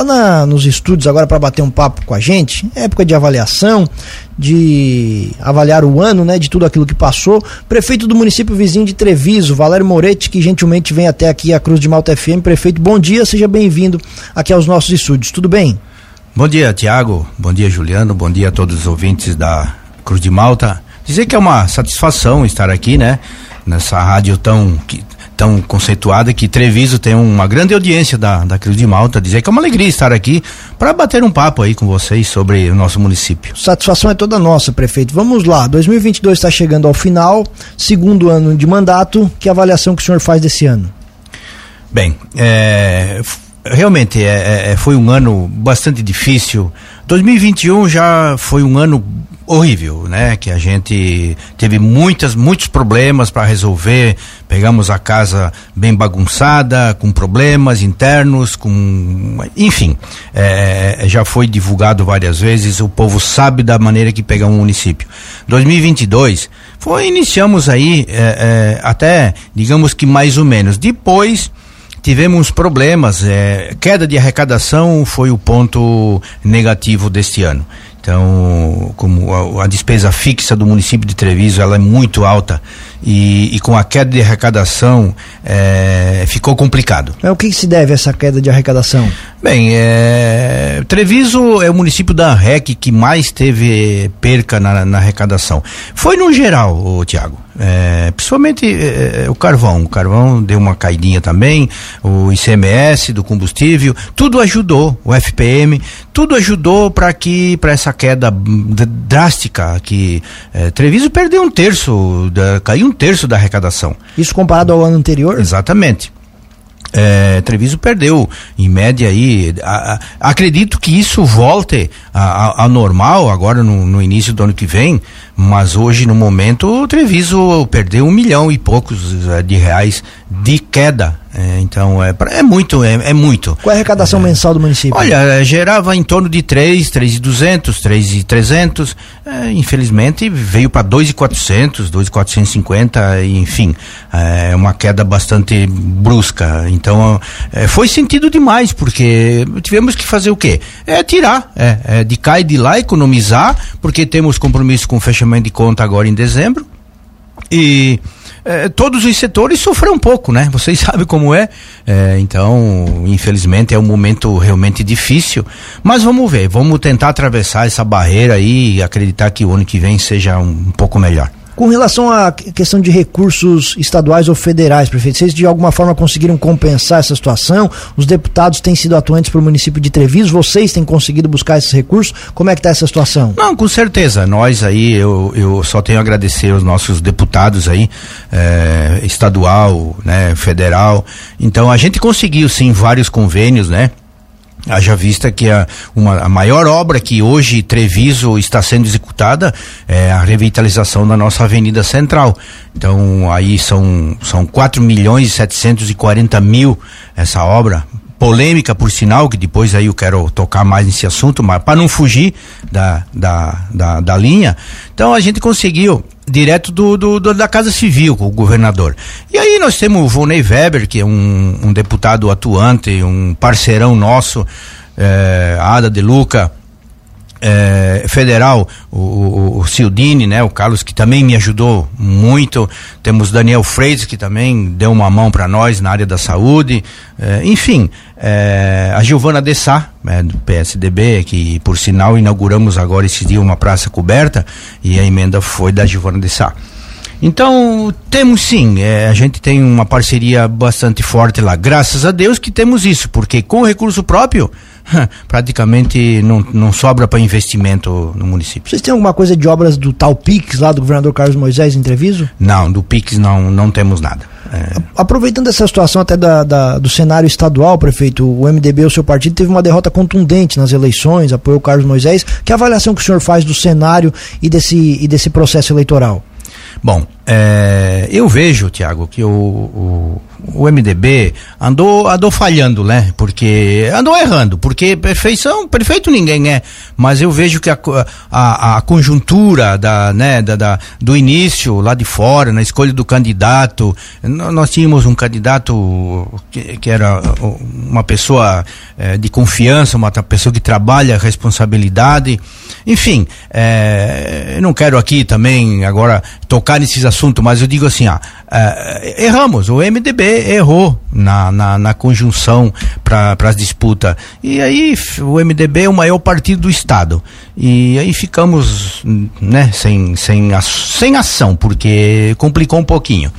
está nos estúdios agora para bater um papo com a gente, época de avaliação, de avaliar o ano, né, de tudo aquilo que passou. Prefeito do município vizinho de Treviso, Valério Moretti, que gentilmente vem até aqui a Cruz de Malta FM. Prefeito, bom dia, seja bem-vindo aqui aos nossos estúdios. Tudo bem? Bom dia, Tiago. Bom dia, Juliano. Bom dia a todos os ouvintes da Cruz de Malta. Dizer que é uma satisfação estar aqui, né? Nessa rádio tão tão conceituada que Treviso tem uma grande audiência da, da Cruz de Malta. Dizer que é uma alegria estar aqui para bater um papo aí com vocês sobre o nosso município. Satisfação é toda nossa, prefeito. Vamos lá, 2022 está chegando ao final, segundo ano de mandato. Que avaliação que o senhor faz desse ano? Bem, é, realmente é, é, foi um ano bastante difícil. 2021 já foi um ano horrível, né? Que a gente teve muitas, muitos problemas para resolver. Pegamos a casa bem bagunçada, com problemas internos, com, enfim, é, já foi divulgado várias vezes. O povo sabe da maneira que pegar um município. 2022 foi iniciamos aí é, é, até, digamos que mais ou menos. Depois tivemos problemas. É, queda de arrecadação foi o ponto negativo deste ano. Então, como a, a, despesa fixa do município de Treviso ela é muito alta e, e com a queda de arrecadação é, ficou complicado. É o que, que, se deve a essa queda de arrecadação? Bem, é, Treviso é o município da REC que mais teve perca na, na arrecadação. Foi no geral, Tiago. É, principalmente é, é, o carvão. O carvão deu uma caidinha também, o ICMS do combustível, tudo ajudou, o FPM, tudo ajudou para que para essa queda drástica que é, Treviso perdeu um terço, da, caiu um terço da arrecadação. Isso comparado ao ano anterior? Exatamente. É, Treviso perdeu em média aí. A, a, acredito que isso volte a, normal agora no, no, início do ano que vem, mas hoje no momento o Treviso perdeu um milhão e poucos é, de reais de queda é, então é, é muito, é, é, muito. Qual é a arrecadação é, mensal do município? Olha, é, gerava em torno de 3, 3,200, 3,300. É, infelizmente veio para 2,400, 2,450, enfim, é uma queda bastante brusca. Então é, foi sentido demais, porque tivemos que fazer o quê? É tirar, é, é de cá e de lá, economizar, porque temos compromisso com o fechamento de conta agora em dezembro. E é, todos os setores sofreram um pouco, né? Vocês sabem como é. é. Então, infelizmente, é um momento realmente difícil. Mas vamos ver, vamos tentar atravessar essa barreira aí e acreditar que o ano que vem seja um, um pouco melhor. Com relação à questão de recursos estaduais ou federais, prefeito, vocês de alguma forma conseguiram compensar essa situação? Os deputados têm sido atuantes para o município de Treviso, vocês têm conseguido buscar esses recursos? Como é que está essa situação? Não, com certeza. Nós aí, eu, eu só tenho a agradecer aos nossos deputados aí, eh, estadual, né, federal. Então a gente conseguiu sim vários convênios, né? Haja vista que a, uma, a maior obra que hoje Treviso está sendo executada é a revitalização da nossa Avenida Central. Então aí são, são 4 milhões e 740 mil essa obra. Polêmica, por sinal, que depois aí eu quero tocar mais nesse assunto, mas para não fugir da, da, da, da linha. Então a gente conseguiu direto do, do, do, da Casa Civil, o governador. E aí nós temos o Volney Weber, que é um, um deputado atuante, um parceirão nosso, é, Ada de Luca, é, federal, o, o, o Cildini, né, o Carlos que também me ajudou muito. Temos Daniel Freitas que também deu uma mão para nós na área da saúde. É, enfim, é, a Giovana Dessá, né, do PSDB, que por sinal inauguramos agora esse dia uma praça coberta e a emenda foi da Giovana Dessá. Então, temos sim, é, a gente tem uma parceria bastante forte lá. Graças a Deus que temos isso, porque com recurso próprio, praticamente não, não sobra para investimento no município. Vocês têm alguma coisa de obras do tal PIX lá do governador Carlos Moisés em Treviso? Não, do PIX não, não temos nada. É. Aproveitando essa situação até da, da, do cenário estadual, prefeito, o MDB, o seu partido, teve uma derrota contundente nas eleições, apoiou o Carlos Moisés. Que avaliação que o senhor faz do cenário e desse, e desse processo eleitoral? Bom, é, eu vejo, Tiago, que o, o, o, MDB andou, andou falhando, né? Porque andou errando, porque perfeição, perfeito ninguém é, mas eu vejo que a, a, a conjuntura da, né, da, da, do início lá de fora, na escolha do candidato, nós tínhamos um candidato que, que era uma pessoa é, de confiança, uma pessoa que trabalha responsabilidade, enfim, é, eu não quero aqui também agora tocar nesses assunto, mas eu digo assim, ah, é, erramos, o MDB errou na, na, na conjunção para as disputas. E aí o MDB é o maior partido do Estado. E aí ficamos né, sem, sem, sem ação, porque complicou um pouquinho.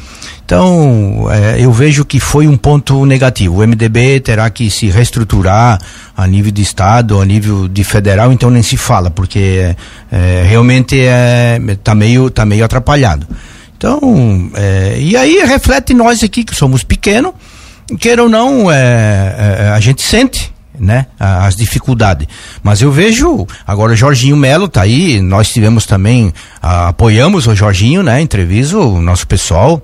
Então, é, eu vejo que foi um ponto negativo. O MDB terá que se reestruturar a nível de Estado, a nível de federal, então nem se fala, porque é, realmente é, tá, meio, tá meio atrapalhado. Então, é, e aí reflete nós aqui que somos pequenos, queira ou não, é, é, a gente sente né, as dificuldades. Mas eu vejo, agora Jorginho Melo tá aí, nós tivemos também, a, apoiamos o Jorginho, né, entrevista o nosso pessoal,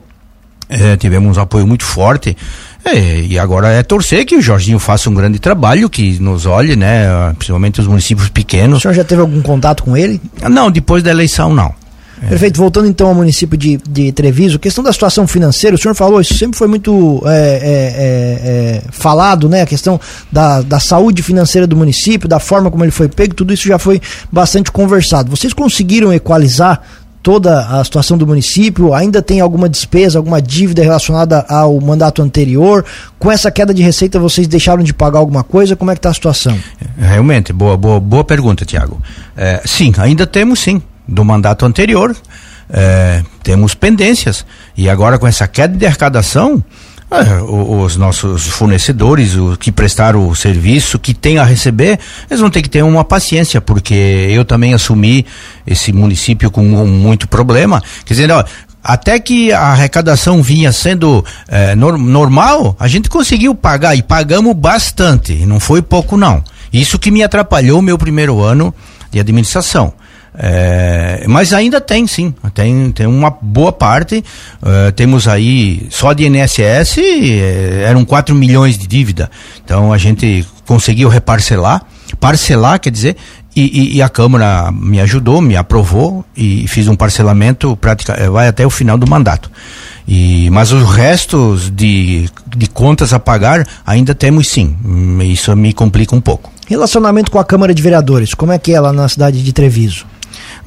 é, tivemos um apoio muito forte. É, e agora é torcer que o Jorginho faça um grande trabalho, que nos olhe, né? Principalmente os municípios pequenos. O senhor já teve algum contato com ele? Não, depois da eleição não. É. Perfeito, voltando então ao município de, de Treviso, questão da situação financeira, o senhor falou, isso sempre foi muito é, é, é, é, falado, né? A questão da, da saúde financeira do município, da forma como ele foi pego, tudo isso já foi bastante conversado. Vocês conseguiram equalizar toda a situação do município? Ainda tem alguma despesa, alguma dívida relacionada ao mandato anterior? Com essa queda de receita, vocês deixaram de pagar alguma coisa? Como é que está a situação? Realmente, boa, boa, boa pergunta, Tiago. É, sim, ainda temos sim, do mandato anterior. É, temos pendências. E agora com essa queda de arrecadação, é, os nossos fornecedores, os que prestaram o serviço, que tem a receber, eles vão ter que ter uma paciência, porque eu também assumi esse município com muito problema. Quer dizer, ó, até que a arrecadação vinha sendo é, normal, a gente conseguiu pagar e pagamos bastante, não foi pouco não. Isso que me atrapalhou o meu primeiro ano de administração. É, mas ainda tem sim, tem, tem uma boa parte. Uh, temos aí só de INSS é, eram 4 milhões de dívida. Então a gente conseguiu reparcelar, parcelar, quer dizer, e, e, e, a Câmara me ajudou, me aprovou e fiz um parcelamento prática, é, vai até o final do mandato. E, mas os restos de, de contas a pagar ainda temos sim. Isso me complica um pouco. Relacionamento com a Câmara de Vereadores, como é que é lá na cidade de Treviso?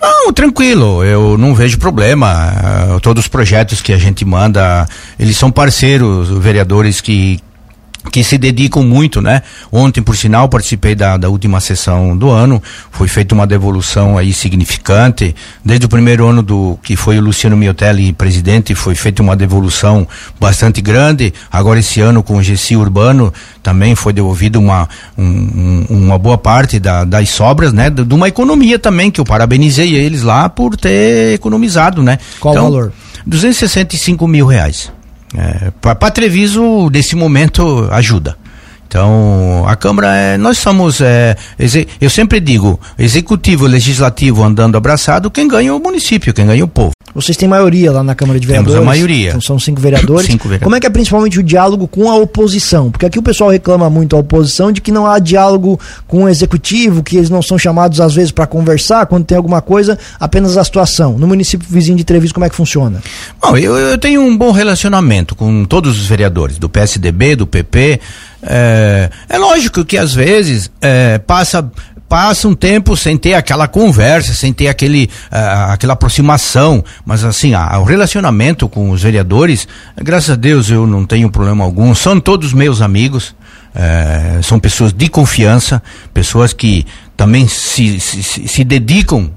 Não, tranquilo, eu não vejo problema. Uh, todos os projetos que a gente manda, eles são parceiros, vereadores que que se dedicam muito, né? Ontem, por sinal, participei da, da última sessão do ano, foi feita uma devolução aí significante, desde o primeiro ano do que foi o Luciano Miotelli presidente, foi feita uma devolução bastante grande, agora esse ano com o GC Urbano também foi devolvido uma, um, uma boa parte da, das sobras, né? De, de, uma economia também, que eu parabenizei eles lá por ter economizado, né? Qual então, o valor? 265 mil reais. É, para Treviso, nesse momento, ajuda. Então, a Câmara, é, nós somos, é, eu sempre digo, executivo legislativo andando abraçado, quem ganha é o município, quem ganha é o povo. Vocês têm maioria lá na Câmara de Vereadores. Temos a maioria. Então são cinco vereadores. cinco vereadores. Como é que é principalmente o diálogo com a oposição? Porque aqui o pessoal reclama muito a oposição de que não há diálogo com o executivo, que eles não são chamados às vezes para conversar, quando tem alguma coisa, apenas a situação. No município vizinho de Treviso, como é que funciona? Bom, eu, eu tenho um bom relacionamento com todos os vereadores, do PSDB, do PP. É, é lógico que às vezes é, passa passa um tempo sem ter aquela conversa, sem ter aquele, uh, aquela aproximação, mas assim, uh, o relacionamento com os vereadores, graças a Deus eu não tenho problema algum, são todos meus amigos, uh, são pessoas de confiança, pessoas que também se, se, se dedicam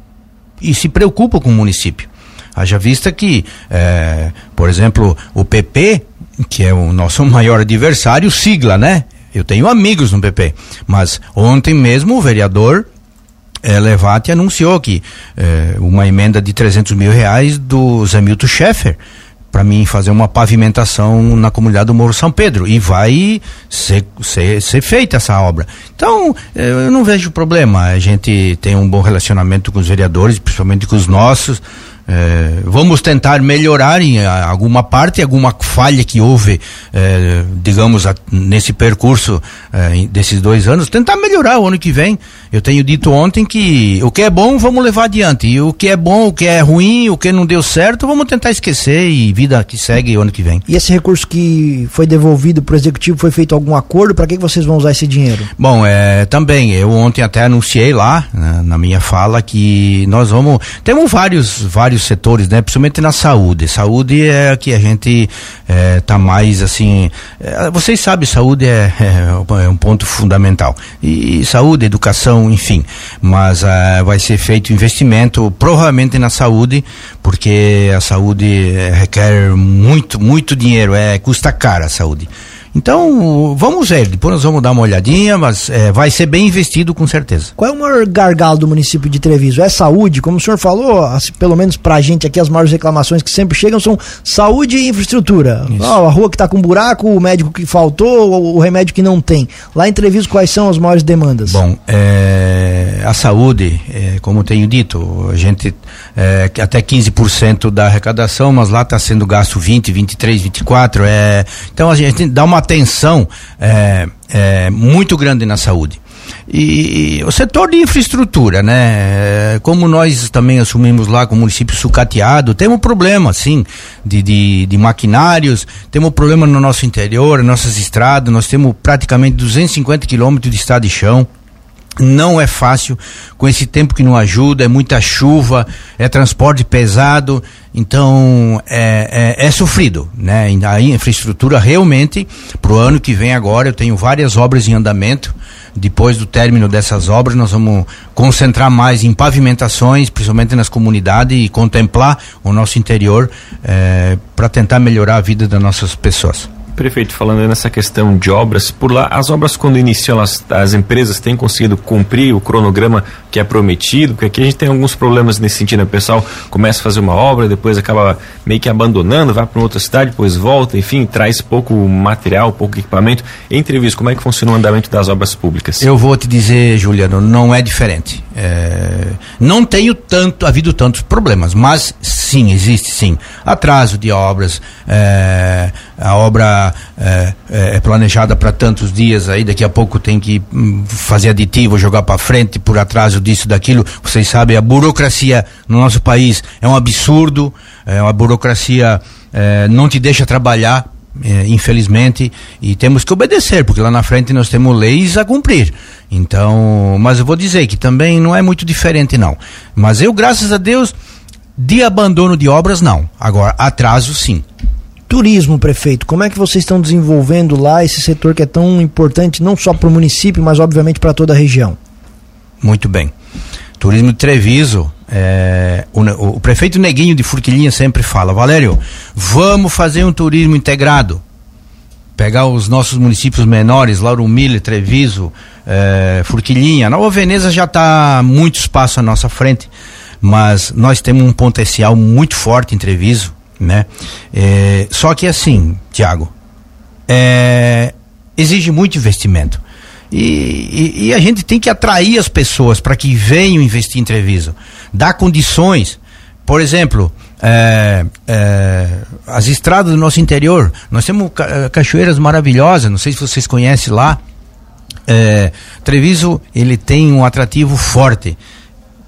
e se preocupam com o município. Haja vista que, eh, por exemplo, o PP, que é o nosso maior adversário, sigla, né? Eu tenho amigos no PP, mas ontem mesmo o vereador é, Levati anunciou que é, uma emenda de 300 mil reais do Zé Milton Schaeffer para mim fazer uma pavimentação na comunidade do Morro São Pedro e vai ser, ser, ser feita essa obra. Então, eh, eu não vejo problema. A gente tem um bom relacionamento com os vereadores, principalmente com os nossos. É, vamos tentar melhorar em alguma parte, alguma falha que houve, é, digamos, a, nesse percurso é, desses dois anos, tentar melhorar o ano que vem. Eu tenho dito ontem que o que é bom vamos levar adiante, e o que é bom, o que é ruim, o que não deu certo, vamos tentar esquecer e vida que segue o ano que vem. E esse recurso que foi devolvido para o executivo foi feito algum acordo? Para que, que vocês vão usar esse dinheiro? Bom, é, também eu ontem até anunciei lá né, na minha fala que nós vamos temos vários vários vários setores, né? Principalmente na saúde. Saúde é que a gente é, tá mais assim. É, vocês sabem, saúde é, é, um ponto fundamental. E saúde, educação, enfim. Mas é, vai ser feito investimento provavelmente na saúde, porque a saúde é, requer muito, muito dinheiro, é, custa cara a saúde. Então, vamos ver, depois nós vamos dar uma olhadinha, mas é, vai ser bem investido com certeza. Qual é o maior gargalo do município de Treviso? É saúde? Como o senhor falou, pelo menos pra gente aqui, as maiores reclamações que sempre chegam são saúde e infraestrutura. Oh, a rua que tá com buraco, o médico que faltou, o, o remédio que não tem. Lá em Treviso, quais são as maiores demandas? Bom, é, a saúde, é, como tenho dito, a gente é, até 15% da arrecadação, mas lá está sendo gasto 20, 23, 24. É, então a gente dá uma atenção é, é, muito grande na saúde. E, e, o setor de infraestrutura, né? É, como nós também assumimos lá com o município sucateado, temos problema, sim, de, de, de maquinários, temos problema no nosso interior, nossas estradas, nós temos praticamente 250 quilômetros de estrada de chão. Não é fácil com esse tempo que não ajuda, é muita chuva, é transporte pesado, então é, é, é sofrido, né? A infraestrutura realmente, para o ano que vem agora, eu tenho várias obras em andamento. Depois do término dessas obras, nós vamos concentrar mais em pavimentações, principalmente nas comunidades, e contemplar o nosso interior é, para tentar melhorar a vida das nossas pessoas. Prefeito, falando nessa questão de obras, por lá, as obras quando iniciam, as, as empresas têm conseguido cumprir o cronograma que é prometido? Porque aqui a gente tem alguns problemas nesse sentido, né? o pessoal começa a fazer uma obra, depois acaba meio que abandonando, vai para outra cidade, depois volta, enfim, traz pouco material, pouco equipamento. Entrevista, como é que funciona o andamento das obras públicas? Eu vou te dizer, Juliano, não é diferente. É, não tenho tanto, havido tantos problemas, mas sim, existe sim. Atraso de obras, é, a obra é, é, é planejada para tantos dias aí, daqui a pouco tem que hum, fazer aditivo, jogar para frente por atraso disso, daquilo. Vocês sabem, a burocracia no nosso país é um absurdo, é uma burocracia é, não te deixa trabalhar, é, infelizmente, e temos que obedecer, porque lá na frente nós temos leis a cumprir. Então, mas eu vou dizer que também não é muito diferente, não. Mas eu, graças a Deus, de abandono de obras, não. Agora, atraso, sim. Turismo, prefeito, como é que vocês estão desenvolvendo lá esse setor que é tão importante não só para o município, mas obviamente para toda a região? Muito bem. Turismo de Treviso, é, o, o, prefeito Neguinho de Furquilinha sempre fala, Valério, vamos fazer um turismo integrado. Pegar os nossos municípios menores, Lauro Miller, Treviso, é, Furquilinha. Nova Veneza já está muito espaço à nossa frente, mas nós temos um potencial muito forte em Treviso né? É, só que assim, Tiago, é, exige muito investimento. E, e, e, a gente tem que atrair as pessoas para que venham investir em Treviso. Dar condições. Por exemplo, é, é, as estradas do nosso interior. Nós temos ca cachoeiras maravilhosas, não sei se vocês conhecem lá. É, Treviso ele tem um atrativo forte.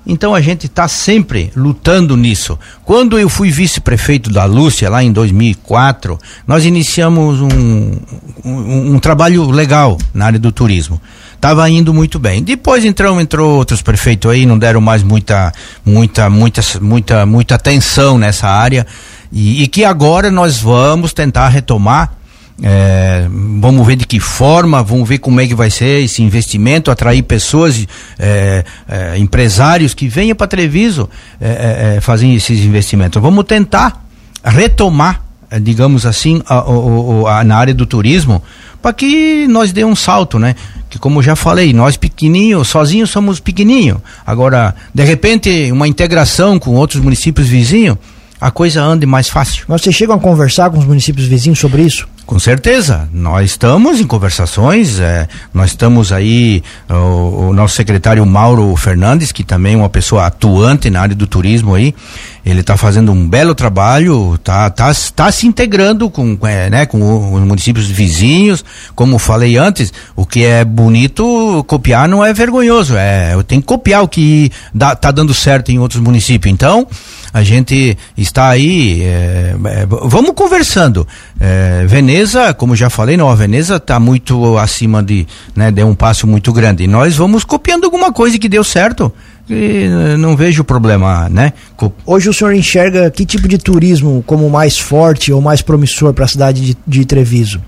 Então a gente está sempre lutando nisso. Quando eu fui vice-prefeito da Lúcia, lá em 2004, nós iniciamos um, um, um trabalho legal na área do turismo. Estava indo muito bem. Depois entrou, entrou outros prefeitos aí, não deram mais muita, muita, muita, muita, muita atenção nessa área. E, e que agora nós vamos tentar retomar é, vamos ver de que forma, vamos ver como é que vai ser esse investimento, atrair pessoas, é, é, empresários que venham para Treviso é, é, é, fazer esses investimentos. Vamos tentar retomar, digamos assim, a, a, a, na área do turismo, para que nós dê um salto, né? Que como já falei, nós pequenininhos, sozinhos somos pequenininhos. Agora, de repente, uma integração com outros municípios vizinhos, a coisa ande mais fácil. Mas vocês chegam a conversar com os municípios vizinhos sobre isso? Com certeza, nós estamos em conversações, é, nós estamos aí, o, o, nosso secretário Mauro Fernandes, que também é uma pessoa atuante na área do turismo aí, ele está fazendo um belo trabalho, está tá, tá se integrando com, é, né, com os municípios vizinhos. Como falei antes, o que é bonito copiar não é vergonhoso. É, eu tenho que copiar o que dá, tá dando certo em outros municípios. Então, a gente está aí, é, é, vamos conversando. É, Veneza, como já falei, não, a Veneza está muito acima de, né, deu um passo muito grande. E nós vamos copiando alguma coisa que deu certo. Eh, não vejo problema, né? Hoje o senhor enxerga que tipo de turismo como mais forte ou mais promissor para a cidade de, de Treviso?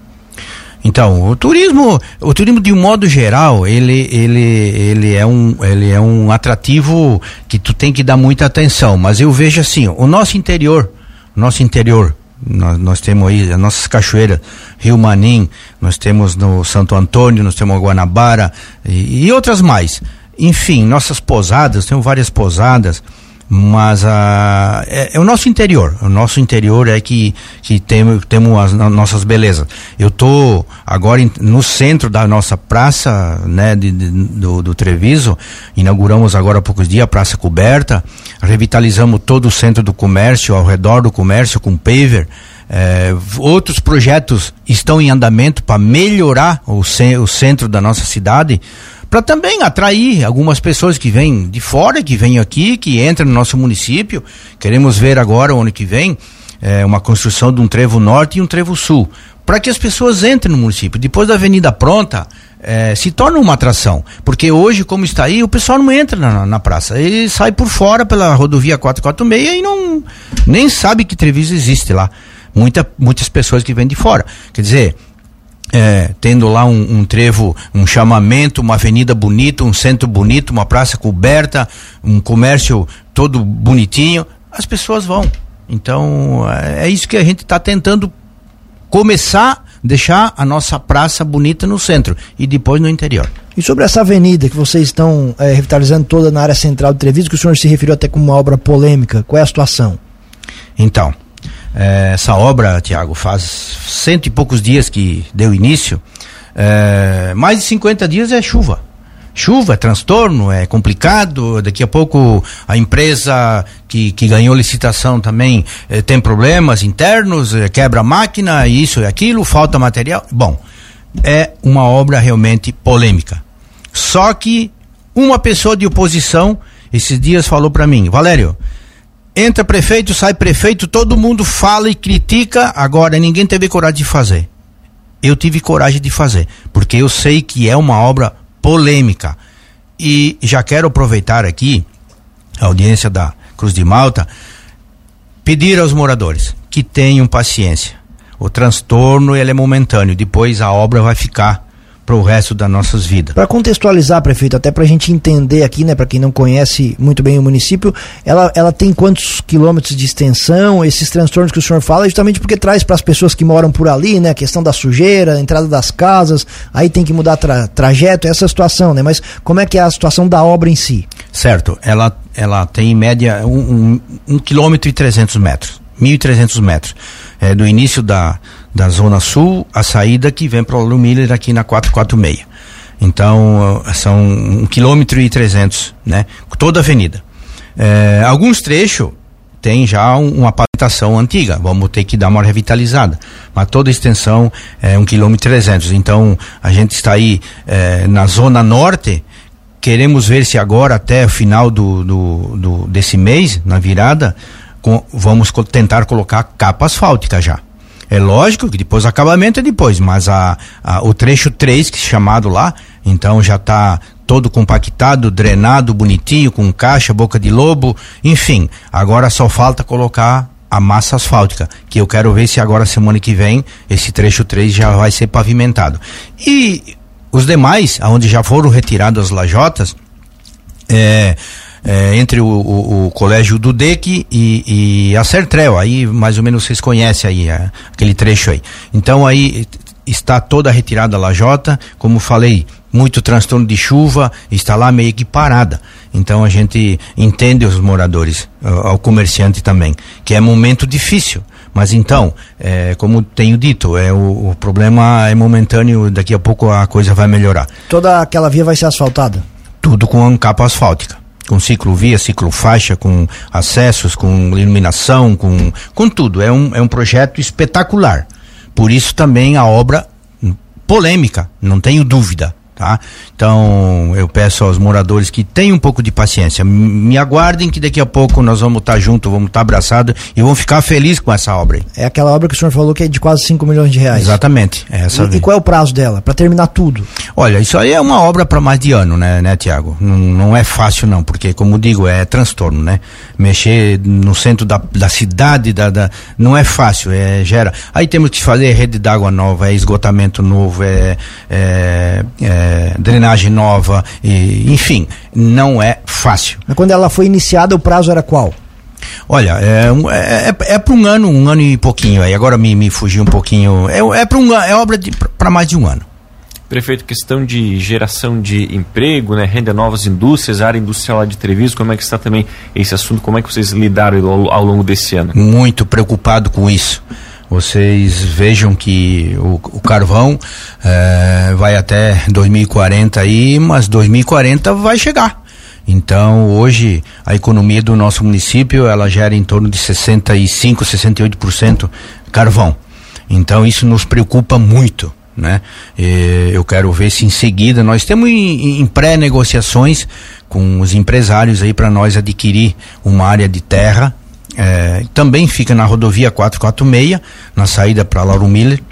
Então, o turismo, o turismo de um modo geral, ele, ele, ele, é um, ele é um atrativo que tu tem que dar muita atenção. Mas eu vejo assim, o nosso interior, nosso interior, nós, nós temos aí as nossas cachoeiras, Rio Manim, nós temos no Santo Antônio, nós temos Guanabara e, e outras mais. Enfim, nossas posadas, temos várias posadas mas a, é, é, o nosso interior. O nosso interior é que, que temos temos as nossas belezas. Eu tô agora no centro da nossa praça, né, de, de, do, do Treviso. Inauguramos agora há poucos dias a praça coberta. Revitalizamos todo o centro do comércio, ao redor do comércio com paver. É, outros projetos estão em andamento para melhorar o, o centro da nossa cidade para também atrair algumas pessoas que vêm de fora, que vêm aqui, que entram no nosso município. Queremos ver agora, o ano que vem, é, uma construção de um trevo norte e um trevo sul, para que as pessoas entrem no município. Depois da avenida pronta, é, se torna uma atração. Porque hoje, como está aí, o pessoal não entra na, na praça. Ele sai por fora pela rodovia 446 e não nem sabe que Treviso existe lá. Muita, muitas pessoas que vêm de fora. Quer dizer, é, tendo lá um, um, trevo, um chamamento, uma avenida bonita, um centro bonito, uma praça coberta, um comércio todo bonitinho, as pessoas vão. Então é, é isso que a gente está tentando começar deixar a nossa praça bonita no centro e depois no interior. E sobre essa avenida que vocês estão é, revitalizando toda na área central de Treviso, que o senhor se referiu até como uma obra polêmica, qual é a situação? Então, é, essa obra, Tiago, faz cento e poucos dias que deu início. É, mais de 50 dias é chuva. Chuva, é transtorno, é complicado. Daqui a pouco a empresa que, que ganhou licitação também é, tem problemas internos, quebra máquina, isso e aquilo, falta material. Bom, é uma obra realmente polêmica. Só que uma pessoa de oposição esses dias falou para mim, Valério, entra prefeito, sai prefeito, todo mundo fala e critica, agora ninguém teve coragem de fazer. Eu tive coragem de fazer, porque eu sei que é uma obra polêmica. E já quero aproveitar aqui a audiência da Cruz de Malta, pedir aos moradores que tenham paciência. O transtorno ele é momentâneo, depois a obra vai ficar para o resto das nossas vidas. Para contextualizar, prefeito, até para a gente entender aqui, né, para quem não conhece muito bem o município, ela, ela tem quantos quilômetros de extensão? Esses transtornos que o senhor fala, justamente porque traz para as pessoas que moram por ali, né, a questão da sujeira, a entrada das casas, aí tem que mudar tra trajeto, essa situação, né? Mas como é que é a situação da obra em si? Certo, ela, ela tem em média um, um, um quilômetro e trezentos metros, mil e trezentos metros, é, do início da da Zona Sul, a saída que vem para o Miller aqui na 446. Então, são um quilômetro e trezentos, né? Toda a avenida. É, alguns trechos tem já um, uma pavimentação antiga, vamos ter que dar uma revitalizada. Mas toda a extensão é um quilômetro e trezentos. Então, a gente está aí é, na zona norte, queremos ver se agora, até o final do, do, do desse mês, na virada, com, vamos tentar colocar capa asfáltica já. É lógico que depois o acabamento é depois, mas a, a o trecho 3, que é chamado lá, então já está todo compactado, drenado, bonitinho, com caixa, boca de lobo, enfim. Agora só falta colocar a massa asfáltica, que eu quero ver se agora semana que vem esse trecho 3 já vai ser pavimentado. E os demais, aonde já foram retiradas as lajotas, é, é, entre o, o, o, colégio do DEC e, e, a Sertrel, aí mais ou menos vocês conhecem aí é, aquele trecho aí. Então aí está toda retirada a lajota, como falei, muito transtorno de chuva, está lá meio que parada. Então a gente entende os moradores, ao comerciante também, que é momento difícil. Mas então, é, como tenho dito, é o, o, problema é momentâneo, daqui a pouco a coisa vai melhorar. Toda aquela via vai ser asfaltada? Tudo com capa asfáltica com ciclovia, ciclofaixa, com acessos, com iluminação, com, com tudo. É um, é um projeto espetacular. Por isso também a obra polêmica, não tenho dúvida tá? Então, eu peço aos moradores que tenham um pouco de paciência. Me aguardem que daqui a pouco nós vamos estar tá juntos, vamos estar tá abraçados e vamos ficar felizes com essa obra. É aquela obra que o senhor falou que é de quase 5 milhões de reais. Exatamente. É essa e, e qual é o prazo dela, para terminar tudo? Olha, isso aí é uma obra para mais de ano, né, né Tiago? Não, não é fácil não, porque como digo, é transtorno, né? Mexer no centro da, da cidade, da, da, não é fácil, é, gera. Aí temos que fazer rede d'água nova, é esgotamento novo, é, é, é é, drenagem nova, e, enfim, não é fácil. Mas quando ela foi iniciada, o prazo era qual? Olha, é, é, é, é para um ano, um ano e pouquinho aí. Agora me, me fugiu um pouquinho. É, é para um é obra para mais de um ano. Prefeito, questão de geração de emprego, né, renda novas indústrias, área industrial lá de Treviso, como é que está também esse assunto? Como é que vocês lidaram ao, ao longo desse ano? Muito preocupado com isso vocês vejam que o, o carvão é, vai até 2040 aí, mas 2040 vai chegar. Então, hoje, a economia do nosso município, ela gera em torno de 65, 68% carvão. Então, isso nos preocupa muito, né? E eu quero ver se em seguida nós temos em, em pré-negociações com os empresários aí para nós adquirir uma área de terra é, também fica na rodovia 446, na saída para Lauro Miller,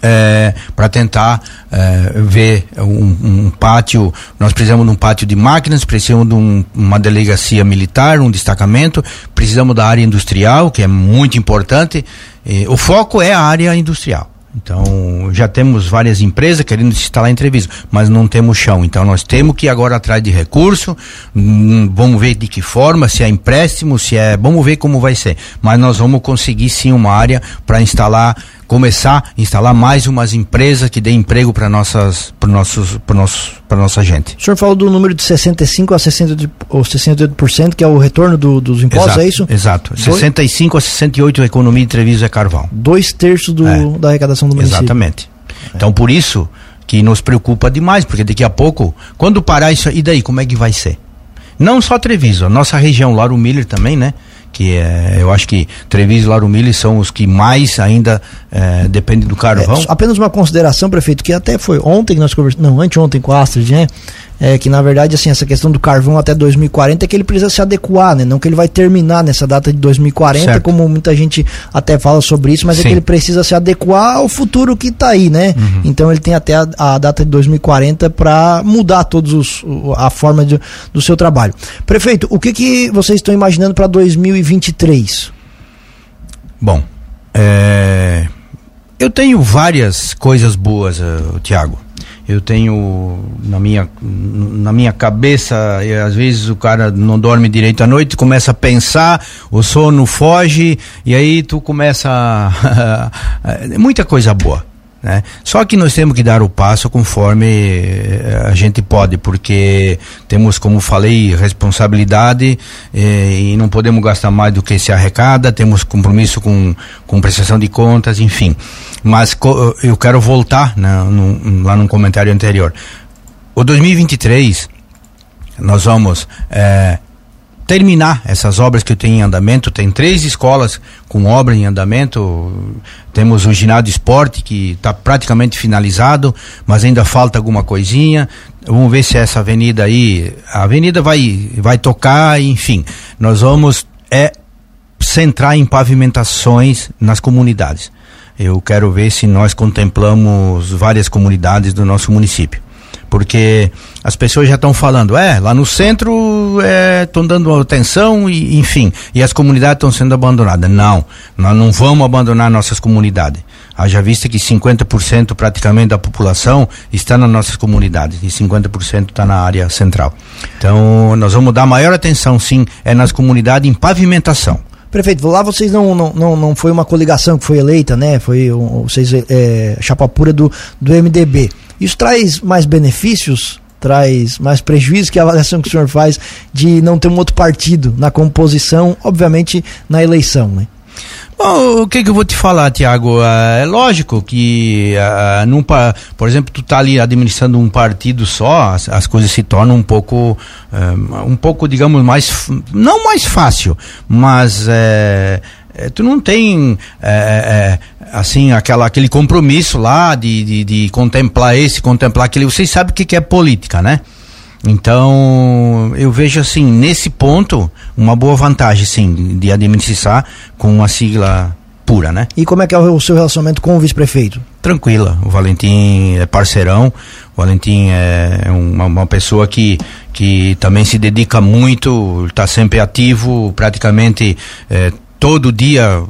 é, para tentar é, ver um, um, pátio. Nós precisamos de um pátio de máquinas, precisamos de um, uma delegacia militar, um destacamento, precisamos da área industrial, que é muito importante. E, o foco é a área industrial. Então, já temos várias empresas querendo instalar entrevista, mas não temos chão. Então, nós temos que ir agora atrás de recurso, hum, vamos ver de que forma, se é empréstimo, se é. Vamos ver como vai ser. Mas nós vamos conseguir sim uma área para instalar começar a instalar mais umas empresas que dê emprego para nossas para nossos para nossos para nossa gente. O senhor falou do número de 65 a 68, ou 68% que é o retorno do, dos impostos, exato, é isso? Exato. Dois, 65 a 68 a economia de Treviso é carvão. Dois terços do, é. da arrecadação do município. Exatamente. Então por isso que nos preocupa demais, porque daqui a pouco, quando parar isso, e daí como é que vai ser? Não só Treviso, a nossa região, Lauro Miller também, né? Que é, eu acho que Treviso e Lauro Mille são os que mais ainda é, dependem do carvão. É, apenas uma consideração, prefeito, que até foi ontem que nós conversamos, não, anteontem com a Astrid, né? É que na verdade assim essa questão do carvão até 2040 é que ele precisa se adequar, né? Não que ele vai terminar nessa data de 2040, certo. como muita gente até fala sobre isso, mas Sim. é que ele precisa se adequar ao futuro que está aí, né? Uhum. Então ele tem até a, a data de 2040 para mudar todos os a forma de, do seu trabalho. Prefeito, o que que vocês estão imaginando para 2023? Bom, é... eu tenho várias coisas boas, uh, Tiago eu tenho na minha na minha cabeça e às vezes o cara não dorme direito à noite começa a pensar o sono foge e aí tu começa a, muita coisa boa né? Só que nós temos que dar o passo conforme eh, a gente pode, porque temos, como falei, responsabilidade eh, e não podemos gastar mais do que se arrecada, temos compromisso com, com prestação de contas, enfim. Mas eu quero voltar né, no, lá no comentário anterior. O 2023, nós vamos eh, terminar essas obras que eu tenho em andamento. Tem três escolas com obra em andamento. Temos o ginásio esporte que está praticamente finalizado, mas ainda falta alguma coisinha. Vamos ver se essa avenida aí, a avenida vai vai tocar, enfim. Nós vamos é centrar em pavimentações nas comunidades. Eu quero ver se nós contemplamos várias comunidades do nosso município porque as pessoas já estão falando, é, lá no centro estão é, dando atenção e enfim, e as comunidades estão sendo abandonadas. Não, nós não vamos abandonar nossas comunidades. Haja vista que 50% praticamente da população está nas nossas comunidades e 50% está na área central. Então, nós vamos dar maior atenção, sim, é nas comunidades em pavimentação. Prefeito, lá vocês não, não, não, não foi uma coligação que foi eleita, né? Foi um, vocês, é, chapa pura do, do MDB. Isso traz mais benefícios? Traz mais prejuízo que a avaliação que o senhor faz de não ter um outro partido na composição, obviamente na eleição, né? Bom, o que, que eu vou te falar, Tiago? É lógico que, uh, num, por exemplo, tu tá ali administrando um partido só, as, as coisas se tornam um pouco, uh, um pouco, digamos, mais, não mais fácil, mas uh, tu não tem assim aquela aquele compromisso lá de, de, de, contemplar esse contemplar aquele vocês sabem o que, que é política né então, eu vejo assim, nesse ponto, uma boa vantagem, sim, de administrar com uma sigla pura, né? E como é que é o seu relacionamento com o vice-prefeito? Tranquila, o Valentim é parceirão, o Valentim é uma, uma pessoa que, que também se dedica muito, está sempre ativo, praticamente é, todo dia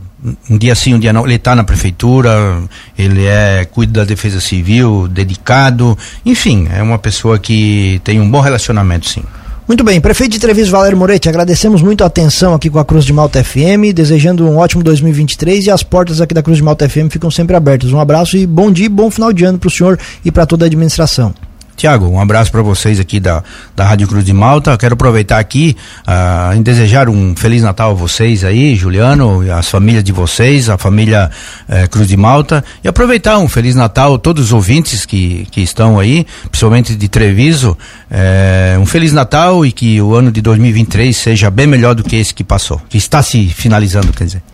um dia sim, um dia não. Ele está na prefeitura, ele é cuida da defesa civil, dedicado, enfim, é uma pessoa que tem um bom relacionamento, sim. Muito bem, prefeito de Treviso Valério Moretti, agradecemos muito a atenção aqui com a Cruz de Malta FM, desejando um ótimo 2023 e as portas aqui da Cruz de Malta FM ficam sempre abertas. Um abraço e bom dia, bom final de ano para o senhor e para toda a administração. Tiago, um abraço para vocês aqui da, da Rádio Cruz de Malta. Quero aproveitar aqui uh, em desejar um Feliz Natal a vocês aí, Juliano, as famílias de vocês, a família uh, Cruz de Malta. E aproveitar um Feliz Natal a todos os ouvintes que, que estão aí, principalmente de Treviso. Uh, um Feliz Natal e que o ano de 2023 seja bem melhor do que esse que passou, que está se finalizando, quer dizer.